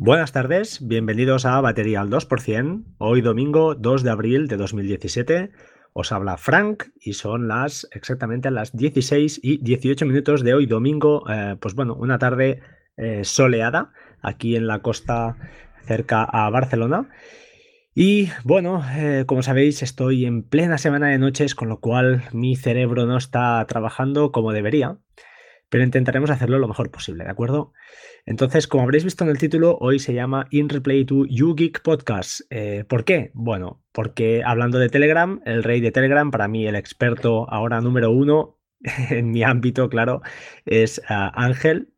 Buenas tardes, bienvenidos a Batería al 2%. Hoy domingo 2 de abril de 2017 os habla Frank y son las exactamente las 16 y 18 minutos de hoy domingo, eh, pues bueno, una tarde eh, soleada aquí en la costa cerca a Barcelona. Y bueno, eh, como sabéis, estoy en plena semana de noches, con lo cual mi cerebro no está trabajando como debería pero intentaremos hacerlo lo mejor posible, ¿de acuerdo? Entonces, como habréis visto en el título, hoy se llama In Replay to YouGeek Podcast. Eh, ¿Por qué? Bueno, porque hablando de Telegram, el rey de Telegram, para mí el experto ahora número uno en mi ámbito, claro, es ah, Ángel.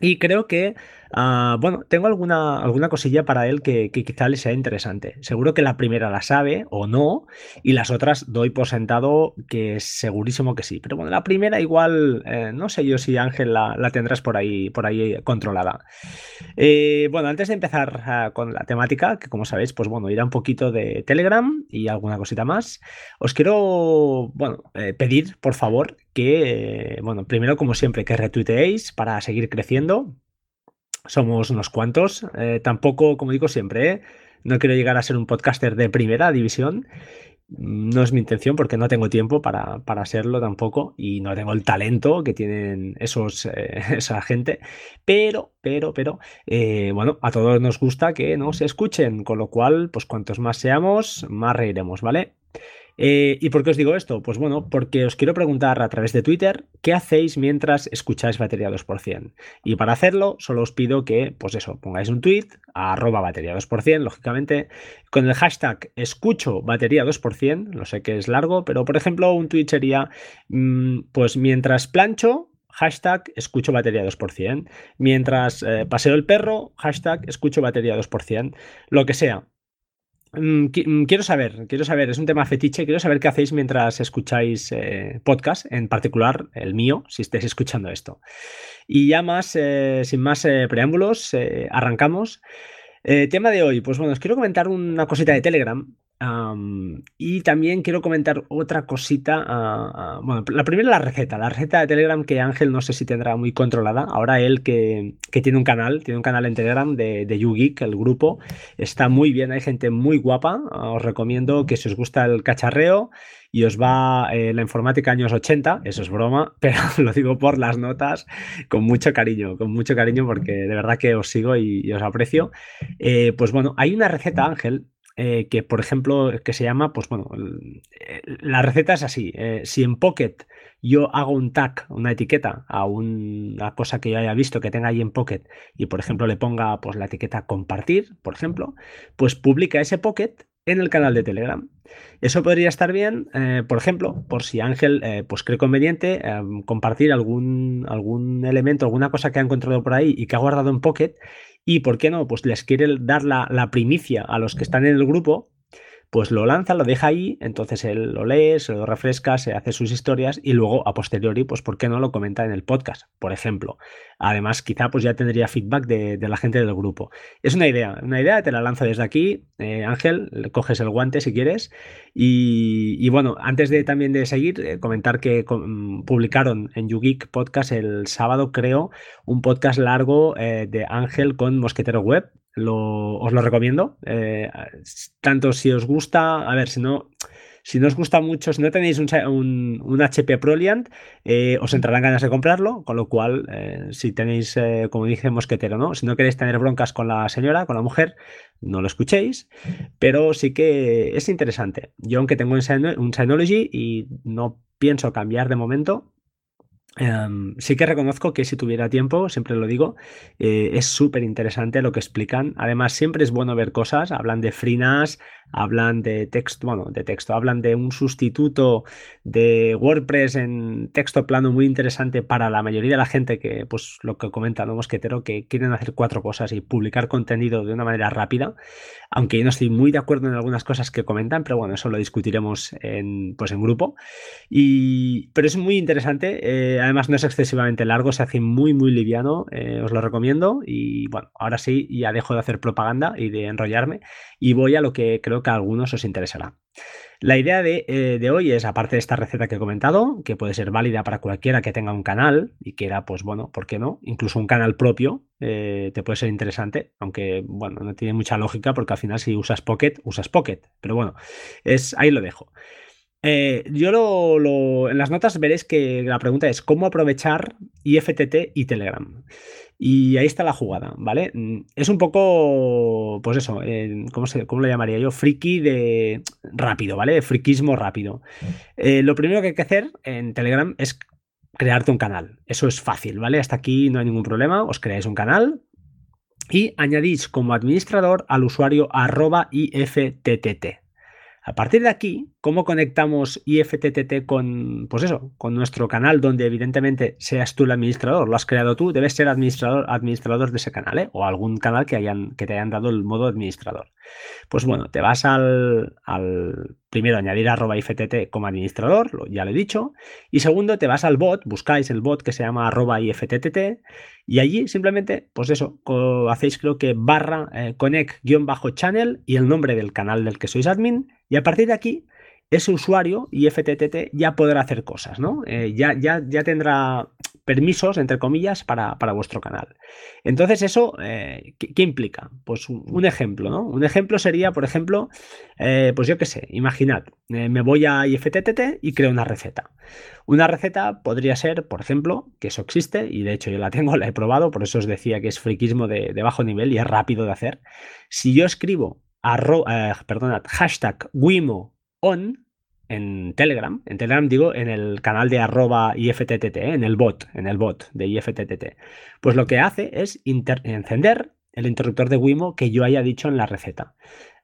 Y creo que Ah, bueno, tengo alguna, alguna cosilla para él que, quizá le sea interesante. Seguro que la primera la sabe o no, y las otras doy por sentado que segurísimo que sí. Pero bueno, la primera igual, eh, no sé yo si Ángel la, tendrás por ahí, por ahí controlada. Eh, bueno, antes de empezar ah, con la temática, que como sabéis, pues bueno, irá un poquito de Telegram y alguna cosita más, os quiero, bueno, eh, pedir, por favor, que, bueno, primero, como siempre, que retuiteéis para seguir creciendo somos unos cuantos. Eh, tampoco, como digo siempre, ¿eh? no quiero llegar a ser un podcaster de primera división. No es mi intención porque no tengo tiempo para, para serlo tampoco y no tengo el talento que tienen esos, eh, esa gente. Pero, pero, pero, bueno, a todos nos gusta que nos escuchen, con lo cual, pues cuantos más seamos, más reiremos, ¿vale? Eh, ¿Y por qué os digo esto? Pues bueno, porque os quiero preguntar a través de Twitter qué hacéis mientras escucháis batería 2%. Y para hacerlo, solo os pido que, pues eso, pongáis un tweet a arroba batería 2%, lógicamente, con el hashtag escucho batería 2%, lo sé que es largo, pero por ejemplo, un tweet sería, mm, pues mientras plancho, hashtag escucho batería 2%. Mientras eh, paseo el perro, hashtag escucho batería 2%. Lo que sea. Mm, mm, quiero saber, quiero saber, es un tema fetiche, quiero saber qué hacéis mientras escucháis eh, podcast, en particular el mío, si estáis escuchando esto. Y ya más, eh, sin más eh, preámbulos, arrancamos. tema de hoy, pues bueno, os quiero comentar una cosita de Telegram y también quiero comentar otra cosita. Ah, ah, bueno, la primera la receta, la receta de Telegram que Ángel no sé si tendrá muy controlada. Ahora él que, tiene un canal, tiene un canal en Telegram de, de YouGeek, el grupo, está muy bien, hay gente muy guapa. Ah, os recomiendo que si os gusta el cacharreo y os va eh, la informática años 80, eso es broma, pero lo digo por las notas con mucho cariño, con mucho cariño porque de verdad que os sigo y, os aprecio. Eh, pues bueno, hay una receta, Ángel, eh, que, por ejemplo, que se llama, pues bueno, eh, la receta es así. Eh, si en Pocket yo hago un tag, una etiqueta a una cosa que yo haya visto que tenga ahí en Pocket y, por ejemplo, le ponga pues la etiqueta compartir, por ejemplo, pues publica ese Pocket en el canal de Telegram. Eso podría estar bien, por ejemplo, por si Ángel pues cree conveniente compartir algún, algún elemento, alguna cosa que ha encontrado por ahí y que ha guardado en Pocket y, ¿por qué no? Pues les quiere dar la, la primicia a los que están en el grupo pues lo lanza, lo deja ahí, entonces él lo lee, se lo refresca, se hace sus historias y luego a posteriori, pues ¿por qué no lo comenta en el podcast, por ejemplo? Además, quizá pues ya tendría feedback de, la gente del grupo. Es una idea, una idea, te la lanzo desde aquí, eh, Ángel, coges el guante si quieres. Y, bueno, antes de también de seguir, eh, comentar que publicaron en YouGeek Podcast el sábado, creo, un podcast largo eh, de Ángel con Mosquetero Web, os lo recomiendo. Eh, tanto si os gusta, a ver, si no, si no os gusta mucho, si no tenéis un, un, HP Proliant, eh, os entrarán ganas de comprarlo, con lo cual, eh, si tenéis, como dije, mosquetero, ¿no? Si no queréis tener broncas con la señora, con la mujer, no lo escuchéis, pero sí que es interesante. Yo, aunque tengo un Synology y no pienso cambiar de momento, Em, sí que reconozco que si tuviera tiempo, siempre lo digo, eh, es súper interesante lo que explican. Además, siempre es bueno ver cosas. Hablan de FreeNAS, hablan de texto, bueno, de texto, hablan de un sustituto de WordPress en texto plano muy interesante para la mayoría de la gente que, pues lo que comenta ¿no? Mosquetero, que quieren hacer cuatro cosas y publicar contenido de una manera rápida. Aunque yo no estoy muy de acuerdo en algunas cosas que comentan, pero bueno, eso lo discutiremos en, pues, en grupo. Y, pero es muy interesante. Eh, además no es excesivamente largo, se hace muy, muy liviano. os lo recomiendo. Y bueno, ahora sí, ya dejo de hacer propaganda y de enrollarme y voy a lo que creo que a algunos os interesará. La idea eh, de, hoy es, aparte de esta receta que he comentado, que puede ser válida para cualquiera que tenga un canal y quiera, pues bueno, ¿por qué no? Incluso un canal propio eh, te puede ser interesante, aunque, bueno, no tiene mucha lógica porque al final si usas Pocket, usas Pocket. Pero bueno, es, ahí lo dejo. Eh, yo lo, en las notas veréis que la pregunta es cómo aprovechar IFTT y Telegram. Y ahí está la jugada, ¿vale? Mm, es un poco, pues eso, eh, ¿cómo, se, ¿cómo, lo llamaría yo? Friki de rápido, ¿vale? Friquismo rápido. Eh, lo primero que hay que hacer en Telegram es crearte un canal. Eso es fácil, ¿vale? Hasta aquí no hay ningún problema. Os creáis un canal y añadís como administrador al usuario arroba IFTTT. A partir de aquí, ¿cómo conectamos IFTTT con, pues eso, con nuestro canal donde evidentemente seas tú el administrador? Lo has creado tú, debes ser administrador, administrador de ese canal, ¿eh? O algún canal que, hayan, que te hayan dado el modo administrador. Pues bueno, te vas al, al primero añadir arroba IFTT como administrador, ya lo he dicho. Y segundo, te vas al bot, buscáis el bot que se llama arroba IFTTT y allí simplemente, pues eso, hacéis creo que barra eh, connect-channel y el nombre del canal del que sois admin y a partir de aquí ese usuario IFTTT ya podrá hacer cosas, ¿no? Eh, ya, ya, ya tendrá permisos, entre comillas, para, vuestro canal. Entonces, ¿eso eh, ¿qué, implica? Pues un, ejemplo, ¿no? Un ejemplo sería, por ejemplo, eh, pues yo qué sé, imaginad, me voy a IFTTT y creo una receta. Una receta podría ser, por ejemplo, que eso existe, y de hecho yo la tengo, la he probado, por eso os decía que es friquismo de, bajo nivel y es rápido de hacer. Si yo escribo arro, perdonad, hashtag Wimo on, en Telegram, en Telegram digo en el canal de arroba IFTTT, ¿eh? en el bot, en el bot de IFTTT, pues lo que hace es encender el interruptor de Wimo que yo haya dicho en la receta.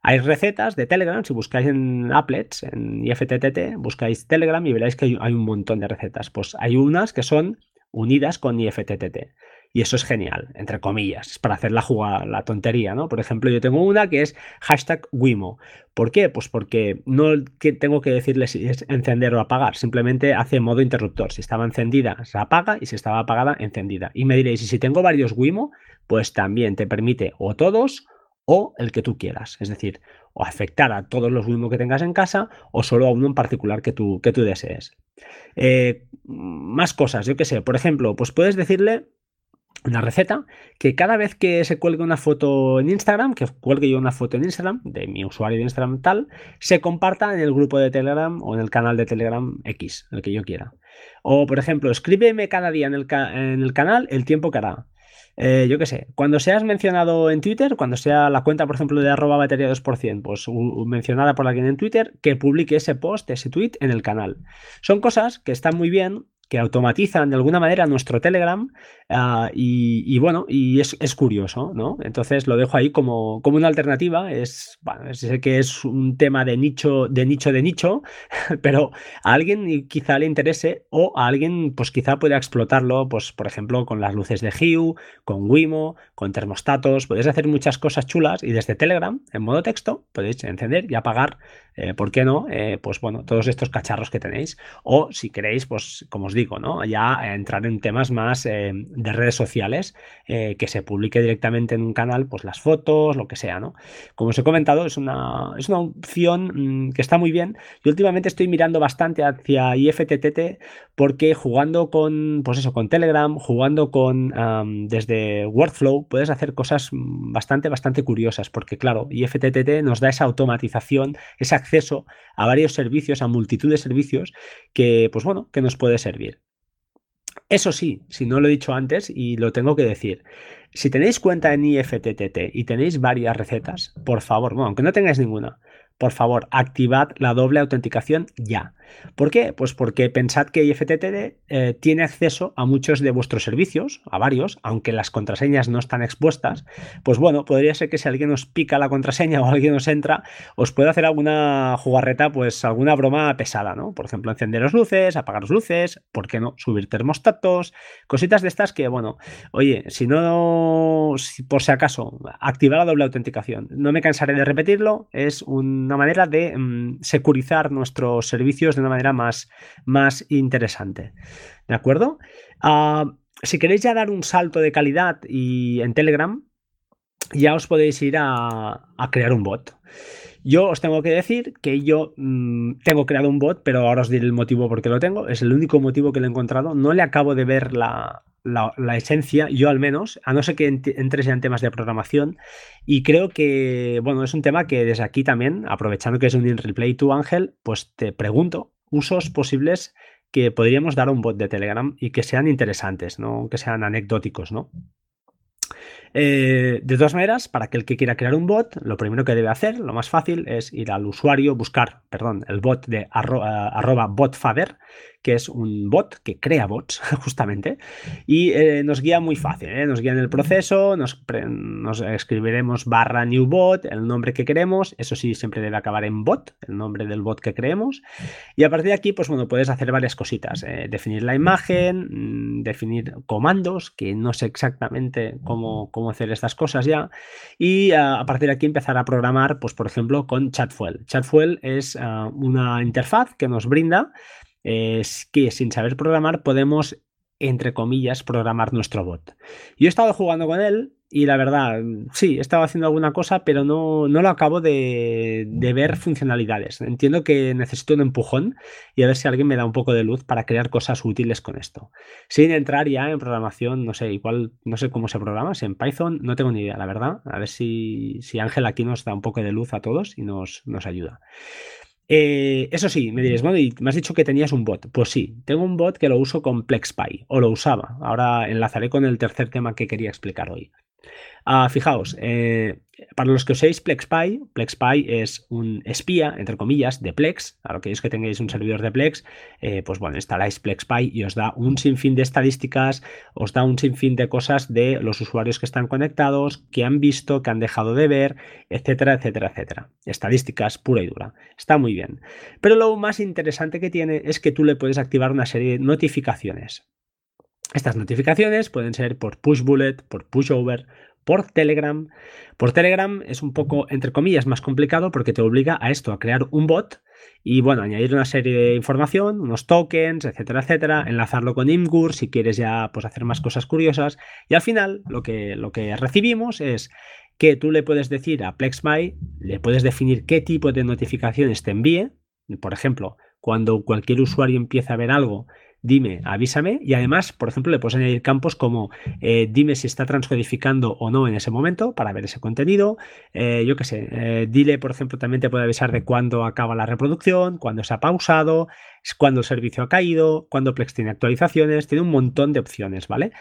Hay recetas de Telegram, si buscáis en Applets, en IFTTT, buscáis Telegram y veréis que hay un montón de recetas. Pues hay unas que son unidas con IFTTT. Y eso es genial, entre comillas, para hacer la jugada, la tontería, ¿no? Por ejemplo, yo tengo una que es hashtag Wimo. ¿Por qué? Pues porque no tengo que decirle si es encender o apagar, simplemente hace modo interruptor. Si estaba encendida, se apaga y si estaba apagada, encendida. Y me diréis, y si tengo varios Wimo, pues también te permite o todos o el que tú quieras. Es decir, o afectar a todos los Wimo que tengas en casa o solo a uno en particular que tú, que tú desees. Eh, más cosas, yo qué sé, por ejemplo, pues puedes decirle una receta que cada vez que se cuelgue una foto en Instagram, que cuelgue yo una foto en Instagram de mi usuario de Instagram tal, se comparta en el grupo de Telegram o en el canal de Telegram X, el que yo quiera. O, por ejemplo, escríbeme cada día en el, en el canal el tiempo que hará. Eh, yo qué sé, cuando seas mencionado en Twitter, cuando sea la cuenta, por ejemplo, de arroba batería 2%, pues mencionada por alguien en Twitter, que publique ese post, ese tweet en el canal. Son cosas que están muy bien que automatizan de alguna manera nuestro Telegram ah, y, bueno, y es, curioso, ¿no? Entonces lo dejo ahí como, como una alternativa. Es, bueno, sé que es un tema de nicho, de nicho, de nicho, pero a alguien quizá le interese o a alguien pues quizá pueda explotarlo, pues por ejemplo con las luces de Hue, con Wimo, con termostatos, podéis hacer muchas cosas chulas y desde Telegram, en modo texto, podéis encender y apagar, eh, ¿por qué no? Eh, pues bueno, todos estos cacharros que tenéis. O si queréis, pues como os digo, ¿no? Ya entrar en temas más eh, de redes sociales, que se publique directamente en un canal, pues las fotos, lo que sea, ¿no? Como os he comentado, es una, es una opción mm, que está muy bien. Yo últimamente estoy mirando bastante hacia IFTTT porque jugando con, pues eso, con Telegram, jugando con desde Workflow, puedes hacer cosas bastante, bastante curiosas, porque claro, IFTTT nos da esa automatización, ese acceso a varios servicios, a multitud de servicios que, pues bueno, que nos puede servir. Eso sí, si no lo he dicho antes y lo tengo que decir, si tenéis cuenta en IFTTT y tenéis varias recetas, por favor, bueno, aunque no tengáis ninguna, por favor, activad la doble autenticación ya. ¿Por qué? Pues porque pensad que IFTTT eh, tiene acceso a muchos de vuestros servicios, a varios, aunque las contraseñas no están expuestas. Pues bueno, podría ser que si alguien os pica la contraseña o alguien os entra, os puede hacer alguna jugarreta, pues alguna broma pesada, ¿no? Por ejemplo, encenderos luces, apagaros luces, ¿por qué no? Subir termostatos, cositas de estas que, bueno, oye, si no, por si acaso, activar la doble autenticación. No me cansaré de repetirlo, es un una manera de mm, securizar nuestros servicios de una manera más, más interesante. ¿De acuerdo? Ah, si queréis ya dar un salto de calidad y en Telegram, ya os podéis ir a, crear un bot. Yo os tengo que decir que yo mm, tengo creado un bot, pero ahora os diré el motivo por qué lo tengo. Es el único motivo que lo he encontrado. No le acabo de ver la, esencia, yo al menos, a no ser que entres en temas de programación. Y creo que, bueno, es un tema que desde aquí también, aprovechando que es un in replay to Ángel, pues te pregunto usos posibles que podríamos dar a un bot de Telegram y que sean interesantes, no que sean anecdóticos, ¿no? Eh, de todas maneras, para aquel que quiera crear un bot, lo primero que debe hacer, lo más fácil, es ir al usuario, buscar, perdón, el bot de arroba botfather, que es un bot que crea bots, justamente, y eh, nos guía muy fácil, ¿eh? nos guía en el proceso, nos, nos, escribiremos barra new bot, el nombre que queremos, eso sí, siempre debe acabar en bot, el nombre del bot que creemos, y a partir de aquí, pues bueno, puedes hacer varias cositas, ¿eh? definir la imagen, mm, definir comandos, que no sé exactamente cómo, cómo hacer estas cosas ya, y a partir de aquí empezar a programar, pues por ejemplo, con Chatfuel. Chatfuel es ah, una interfaz que nos brinda es que sin saber programar podemos, entre comillas, programar nuestro bot. Yo he estado jugando con él y la verdad, sí, he estado haciendo alguna cosa, pero no, no lo acabo de, ver funcionalidades. Entiendo que necesito un empujón y a ver si alguien me da un poco de luz para crear cosas útiles con esto. Sin entrar ya en programación, no sé, igual no sé cómo se programa, si en Python, no tengo ni idea, la verdad. A ver si, si Ángel aquí nos da un poco de luz a todos y nos, nos ayuda. Eh, eso sí, me diréis, bueno, y me has dicho que tenías un bot. Pues sí, tengo un bot que lo uso con PlexPy, o lo usaba. Ahora enlazaré con el tercer tema que quería explicar hoy. Ah, fijaos, eh, para los que uséis PlexPy, PlexPy es un espía, entre comillas, de Plex. A lo que es que tengáis un servidor de Plex, eh, pues bueno, instaláis PlexPy y os da un sinfín de estadísticas, os da un sinfín de cosas de los usuarios que están conectados, que han visto, que han dejado de ver, etcétera, etcétera, etcétera. Estadísticas pura y dura. Está muy bien. Pero lo más interesante que tiene es que tú le puedes activar una serie de notificaciones. Estas notificaciones pueden ser por push bullet, por push over, por Telegram. Por Telegram es un poco, entre comillas, más complicado porque te obliga a esto, a crear un bot y, bueno, añadir una serie de información, unos tokens, etcétera, etcétera, enlazarlo con Imgur si quieres ya pues, hacer más cosas curiosas. Y al final lo que, lo que recibimos es que tú le puedes decir a PlexMy, le puedes definir qué tipo de notificaciones te envíe. Por ejemplo, cuando cualquier usuario empieza a ver algo dime, avísame y además, por ejemplo, le puedes añadir campos como eh, dime si está transcodificando o no en ese momento para ver ese contenido, eh, yo qué sé, eh, dile, por ejemplo, también te puede avisar de cuándo acaba la reproducción, cuándo se ha pausado, cuándo el servicio ha caído, cuándo Plex tiene actualizaciones, tiene un montón de opciones, ¿vale?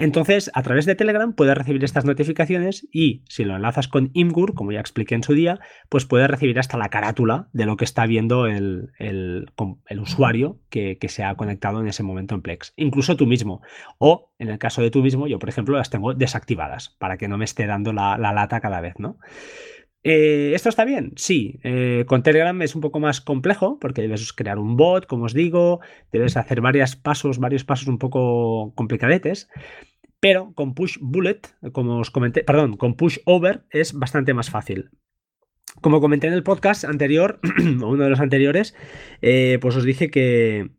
Entonces, a través de Telegram puedes recibir estas notificaciones y si lo enlazas con Imgur, como ya expliqué en su día, pues puedes recibir hasta la carátula de lo que está viendo el, usuario que, se ha conectado en ese momento en Plex. Incluso tú mismo. O, en el caso de tú mismo, yo, por ejemplo, las tengo desactivadas para que no me esté dando la, lata cada vez, ¿no? Eh, ¿Esto está bien? Sí. Eh, con Telegram es un poco más complejo porque debes crear un bot, como os digo, debes hacer varios pasos, varios pasos un poco complicadetes. Pero con push bullet, como os comenté, perdón, con push over es bastante más fácil. Como comenté en el podcast anterior, o uno de los anteriores, eh, pues os dije que,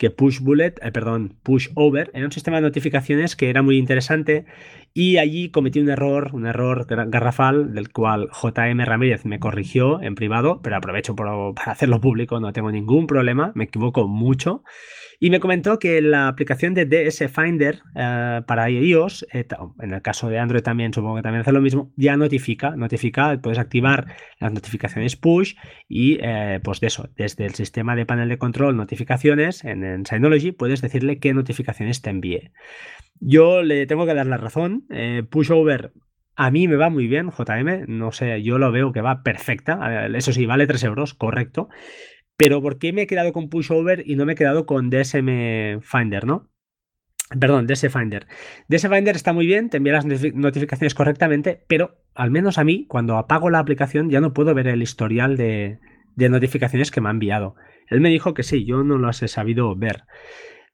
que Push Bullet, eh, perdón, Push Over, era un sistema de notificaciones que era muy interesante y allí cometí un error, un error garrafal del cual JM Ramírez me corrigió en privado, pero aprovecho para hacerlo público, no tengo ningún problema, me equivoco mucho. Y me comentó que la aplicación de DS Finder eh, para iOS, eh, en el caso de Android también supongo que también hace lo mismo, ya notifica, notifica, puedes activar las notificaciones push y eh, pues de eso, desde el sistema de panel de control notificaciones en, en Synology puedes decirle qué notificaciones te envíe. Yo le tengo que dar la razón, push over a mí me va muy bien, JM, no sé, yo lo veo que va perfecta, eso sí, vale 3 euros, correcto, pero ¿por qué me he quedado con Pushover y no me he quedado con DSM Finder, no? Perdón, DS Finder. DS Finder está muy bien, te envía las notificaciones correctamente, pero al menos a mí, cuando apago la aplicación, ya no puedo ver el historial de, notificaciones que me ha enviado. Él me dijo que sí, yo no las he sabido ver.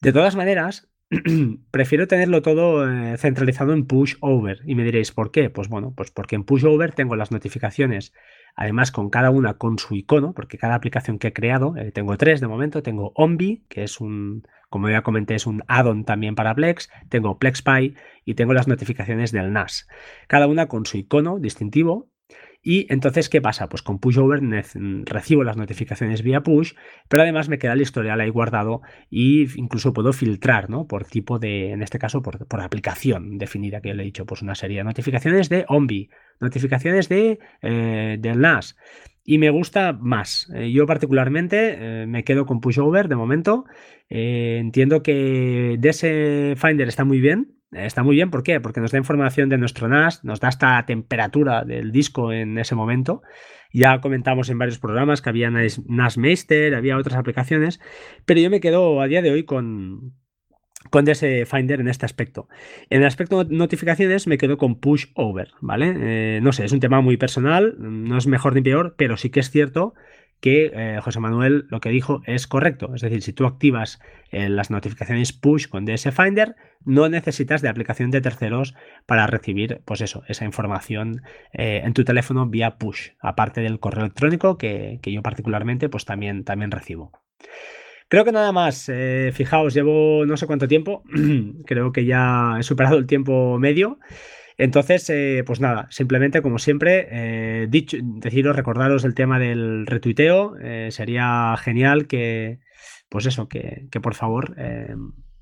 De todas maneras, prefiero tenerlo todo eh, centralizado en push over. Y me diréis, ¿por qué? Pues bueno, pues porque en push over tengo las notificaciones además con cada una con su icono, porque cada aplicación que he creado, eh, tengo tres de momento, tengo Ombi, que es un, como ya comenté, es un add-on también para Plex, tengo PlexPy y tengo las notificaciones del NAS, cada una con su icono distintivo y entonces, ¿qué pasa? Pues con Pushover recibo las notificaciones vía push, pero además me queda el historial ahí guardado e incluso puedo filtrar, ¿no? Por tipo de, en este caso, por, aplicación definida que yo le he dicho, pues una serie de notificaciones de Ombi, notificaciones de, eh, del NAS. Y me gusta más. Eh, yo particularmente eh, me quedo con Pushover de momento. entiendo que DS Finder está muy bien, Está muy bien, ¿por qué? Porque nos da información de nuestro NAS, nos da esta temperatura del disco en ese momento. Ya comentamos en varios programas que había NAS Meister, había otras aplicaciones, pero yo me quedo a día de hoy con, con DS Finder en este aspecto. En el aspecto notificaciones me quedo con Push Over, ¿vale? Eh, no sé, es un tema muy personal, no es mejor ni peor, pero sí que es cierto que eh, José Manuel lo que dijo es correcto. Es decir, si tú activas eh, las notificaciones push con DS Finder, no necesitas de aplicación de terceros para recibir, pues eso, esa información eh, en tu teléfono vía push, aparte del correo electrónico que, yo particularmente pues también, también recibo. Creo que nada más. fijaos, llevo no sé cuánto tiempo. Creo que ya he superado el tiempo medio. Entonces, eh, pues nada, simplemente como siempre, eh, dicho, deciros, recordaros el tema del retuiteo. Eh, sería genial que, pues eso, que, por favor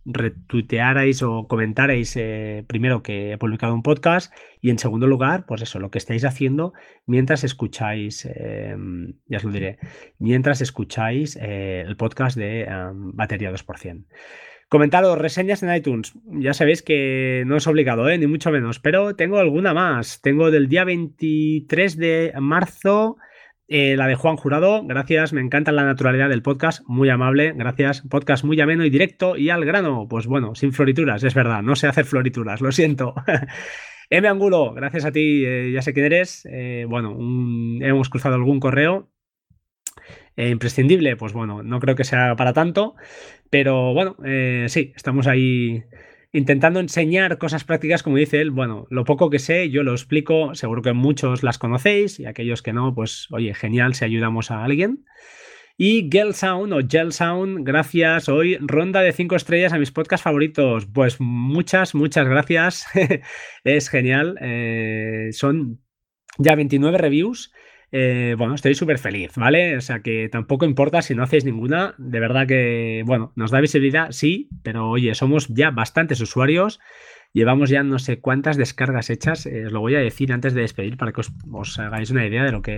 retuitearais o comentarais primero que he publicado un podcast y en segundo lugar, pues eso, lo que estáis haciendo mientras escucháis, ya os lo diré, mientras escucháis el podcast de Batería 2%. Comentaros, reseñas en iTunes. Ya sabéis que no es obligado, ¿eh? ni mucho menos, pero tengo alguna más. Tengo del día 23 de marzo. Eh, la de Juan Jurado, gracias, me encanta la naturalidad del podcast, muy amable, gracias, podcast muy ameno y directo y al grano, pues bueno, sin florituras, es verdad, no sé hacer florituras, lo siento. M. Angulo, gracias a ti, eh, ya sé quién eres, bueno, hemos cruzado algún correo, imprescindible, pues bueno, no creo que sea para tanto, pero bueno, eh, sí, estamos ahí intentando enseñar cosas prácticas, como dice él. Bueno, lo poco que sé, yo lo explico, seguro que muchos las conocéis y aquellos que no, pues oye, genial si ayudamos a alguien. Y Gel Sound o Gel Sound, gracias. Hoy ronda de cinco estrellas a mis podcasts favoritos. Pues muchas, muchas gracias. es genial. Eh, son ya 29 reviews eh, bueno, estoy súper feliz, ¿vale? O sea que tampoco importa si no hacéis ninguna. De verdad que, bueno, nos da visibilidad, sí, pero oye, somos ya bastantes usuarios. Llevamos ya no sé cuántas descargas hechas. Eh, os lo voy a decir antes de despedir para que os, hagáis una idea de lo, que,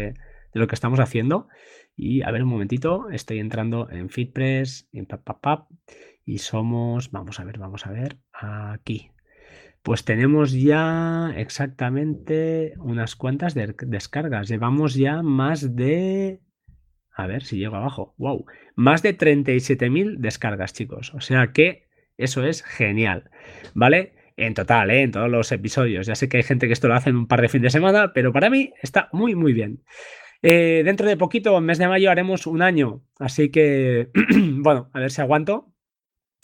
de lo que estamos haciendo. Y a ver un momentito, estoy entrando en FitPress, en pap, y somos, vamos a ver, vamos a ver, aquí. Pues tenemos ya exactamente unas cuantas descargas. Llevamos ya más de... A ver si llego abajo. ¡Wow! Más de 37.000 descargas, chicos. O sea que eso es genial. ¿Vale? En total, ¿eh? en todos los episodios. Ya sé que hay gente que esto lo hace en un par de fines de semana, pero para mí está muy, muy bien. Eh, dentro de poquito, en mes de mayo, haremos un año. Así que, bueno, a ver si aguanto.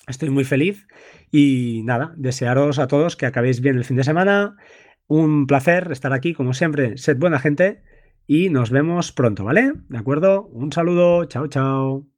Estoy muy feliz y nada, desearos a todos que acabéis bien el fin de semana. Un placer estar aquí, como siempre. Sed buena gente y nos vemos pronto, ¿vale? ¿De acuerdo? Un saludo. Chao, chao.